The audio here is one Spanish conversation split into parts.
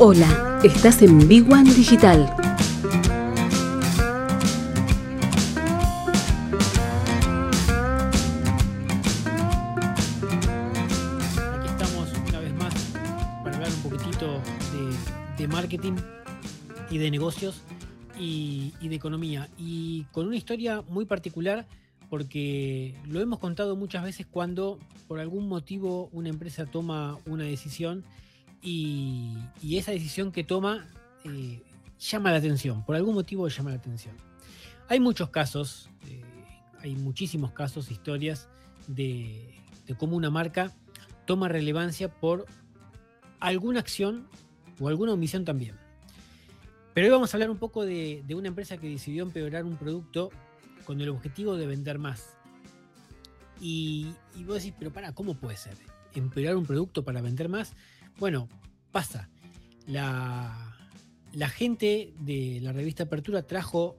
Hola, estás en Big One Digital. Aquí estamos una vez más para hablar un poquitito de, marketing y de negocios y de economía. Y con una historia muy particular porque lo hemos contado muchas veces cuando por algún motivo una empresa toma una decisión y, esa decisión que toma eh, llama la atención, por algún motivo llama la atención. Hay muchos casos, eh, hay muchísimos casos, historias de, cómo una marca toma relevancia por alguna acción o alguna omisión también. Pero hoy vamos a hablar un poco de, de una empresa que decidió empeorar un producto con el objetivo de vender más. Y, y vos decís, pero para, ¿cómo puede ser? ¿Empeorar un producto para vender más? Bueno, pasa. La, gente de la revista Apertura trajo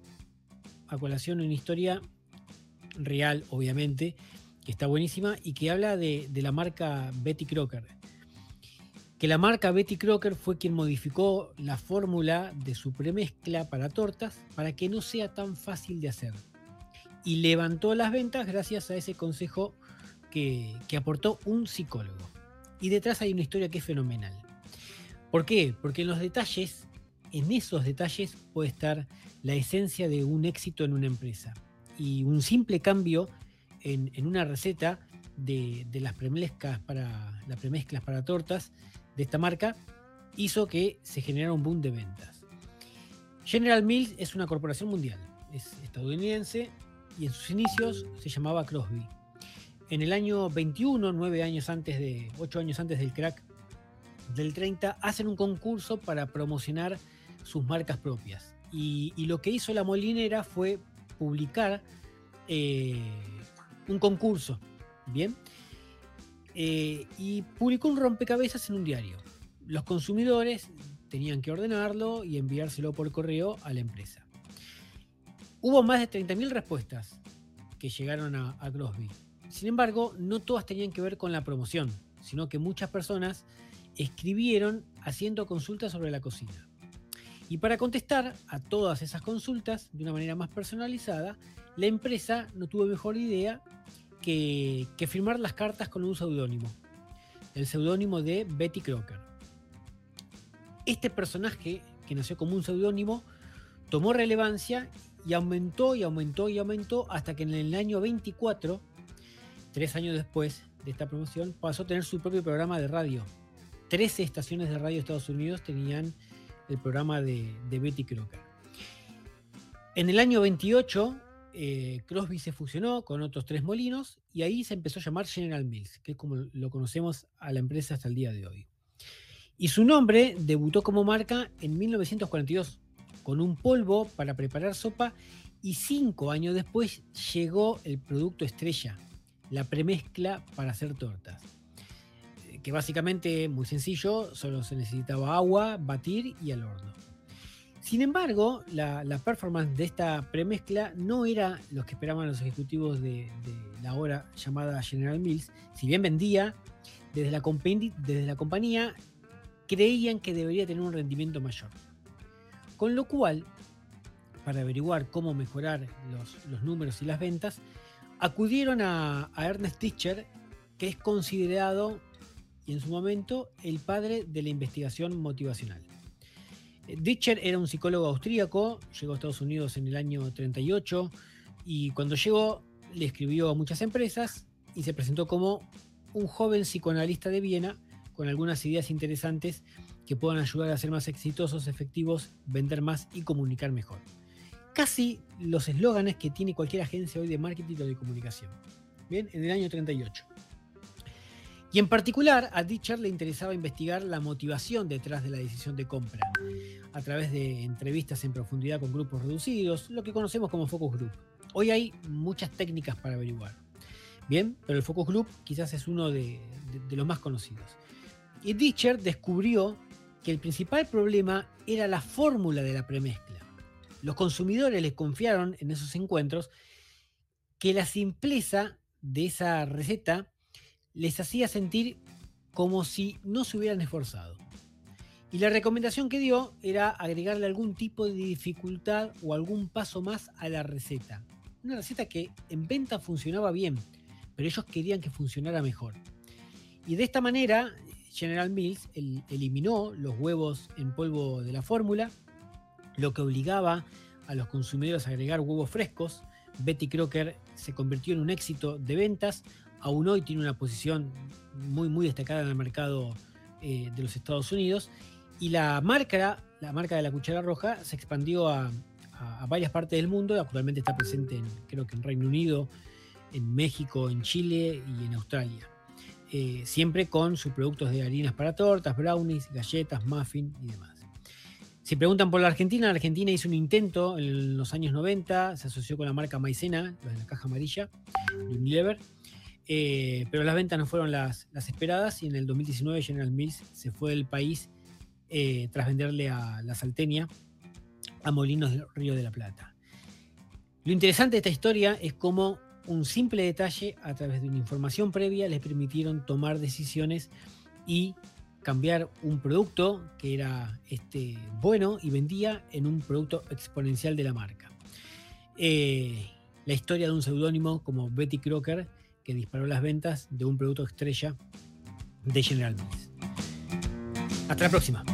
a colación una historia real, obviamente, que está buenísima y que habla de, de la marca Betty Crocker. Que la marca Betty Crocker fue quien modificó la fórmula de su premezcla para tortas para que no sea tan fácil de hacer. Y levantó las ventas gracias a ese consejo que, que aportó un psicólogo. Y detrás hay una historia que es fenomenal. ¿Por qué? Porque en los detalles, en esos detalles puede estar la esencia de un éxito en una empresa. Y un simple cambio en, en una receta de, de las premezclas para, las premezclas para tortas de esta marca hizo que se generara un boom de ventas. General Mills es una corporación mundial, es estadounidense y en sus inicios se llamaba Crosby. En el año 21, nueve años antes de, ocho años antes del crack del 30, hacen un concurso para promocionar sus marcas propias. Y, lo que hizo la molinera fue publicar eh, un concurso, ¿bien? Eh, y publicó un rompecabezas en un diario. Los consumidores tenían que ordenarlo y enviárselo por correo a la empresa. Hubo más de 30.000 respuestas que llegaron a, a Crosby. Sin embargo, no todas tenían que ver con la promoción, sino que muchas personas escribieron haciendo consultas sobre la cocina. Y para contestar a todas esas consultas de una manera más personalizada, la empresa no tuvo mejor idea que, firmar las cartas con un seudónimo, el seudónimo de Betty Crocker. Este personaje, que nació como un seudónimo, tomó relevancia y aumentó y aumentó y aumentó hasta que en el año 24, tres años después de esta promoción, pasó a tener su propio programa de radio. 13 estaciones de radio de Estados Unidos tenían el programa de, de Betty Crocker. En el año 28, eh, Crosby se fusionó con otros tres molinos y ahí se empezó a llamar General Mills, que es como lo conocemos a la empresa hasta el día de hoy. Y su nombre debutó como marca en 1942 con un polvo para preparar sopa y cinco años después llegó el producto estrella, la premezcla para hacer tortas. Eh, Que básicamente, muy sencillo, solo se necesitaba agua, batir y al horno. Sin embargo, la, performance de esta premezcla no era lo que esperaban los ejecutivos de, la ahora llamada General Mills. Si bien vendía, desde la, compañía creían que debería tener un rendimiento mayor. Con lo cual, para averiguar cómo mejorar los números y las ventas, acudieron a, Ernest Tischer, que es considerado, y en su momento, el padre de la investigación motivacional. Ditcher era un psicólogo austríaco, llegó a Estados Unidos en el año 38 y cuando llegó le escribió a muchas empresas y se presentó como un joven psicoanalista de Viena con algunas ideas interesantes que puedan ayudar a ser más exitosos, efectivos, vender más y comunicar mejor. Casi los eslóganes que tiene cualquier agencia hoy de marketing o de comunicación. Bien, en el año 38. Y en particular a Ditcher le interesaba investigar la motivación detrás de la decisión de compra, a través de entrevistas en profundidad con grupos reducidos, lo que conocemos como focus group. Hoy hay muchas técnicas para averiguar. Bien, pero el focus group quizás es uno de, los más conocidos. Y Ditcher descubrió que el principal problema era la fórmula de la premezcla. Los consumidores les confiaron en esos encuentros que la simpleza de esa receta les hacía sentir como si no se hubieran esforzado. Y la recomendación que dio era agregarle algún tipo de dificultad o algún paso más a la receta. Una receta que en venta funcionaba bien, pero ellos querían que funcionara mejor. Y de esta manera, General Mills eliminó los huevos en polvo de la fórmula, lo que obligaba a los consumidores a agregar huevos frescos. Betty Crocker se convirtió en un éxito de ventas, aún hoy tiene una posición muy, muy destacada en el mercado eh, de los Estados Unidos. Y la marca, la marca de la cuchara roja, se expandió a, varias partes del mundo. Actualmente está presente, en, creo que en Reino Unido, en México, en Chile y en Australia. Eh, siempre con sus productos de harinas para tortas, brownies, galletas, muffin y demás. Si preguntan por la Argentina, la Argentina hizo un intento en los años 90, se asoció con la marca Maicena, de la caja amarilla, de Unilever, eh, pero las ventas no fueron las, esperadas y en el 2019 General Mills se fue del país eh, tras venderle a la Salteña a Molinos del Río de la Plata. Lo interesante de esta historia es cómo un simple detalle a través de una información previa les permitieron tomar decisiones y cambiar un producto que era este, bueno y vendía en un producto exponencial de la marca. Eh, la historia de un seudónimo como Betty Crocker que disparó las ventas de un producto estrella de General Mills. Hasta la próxima.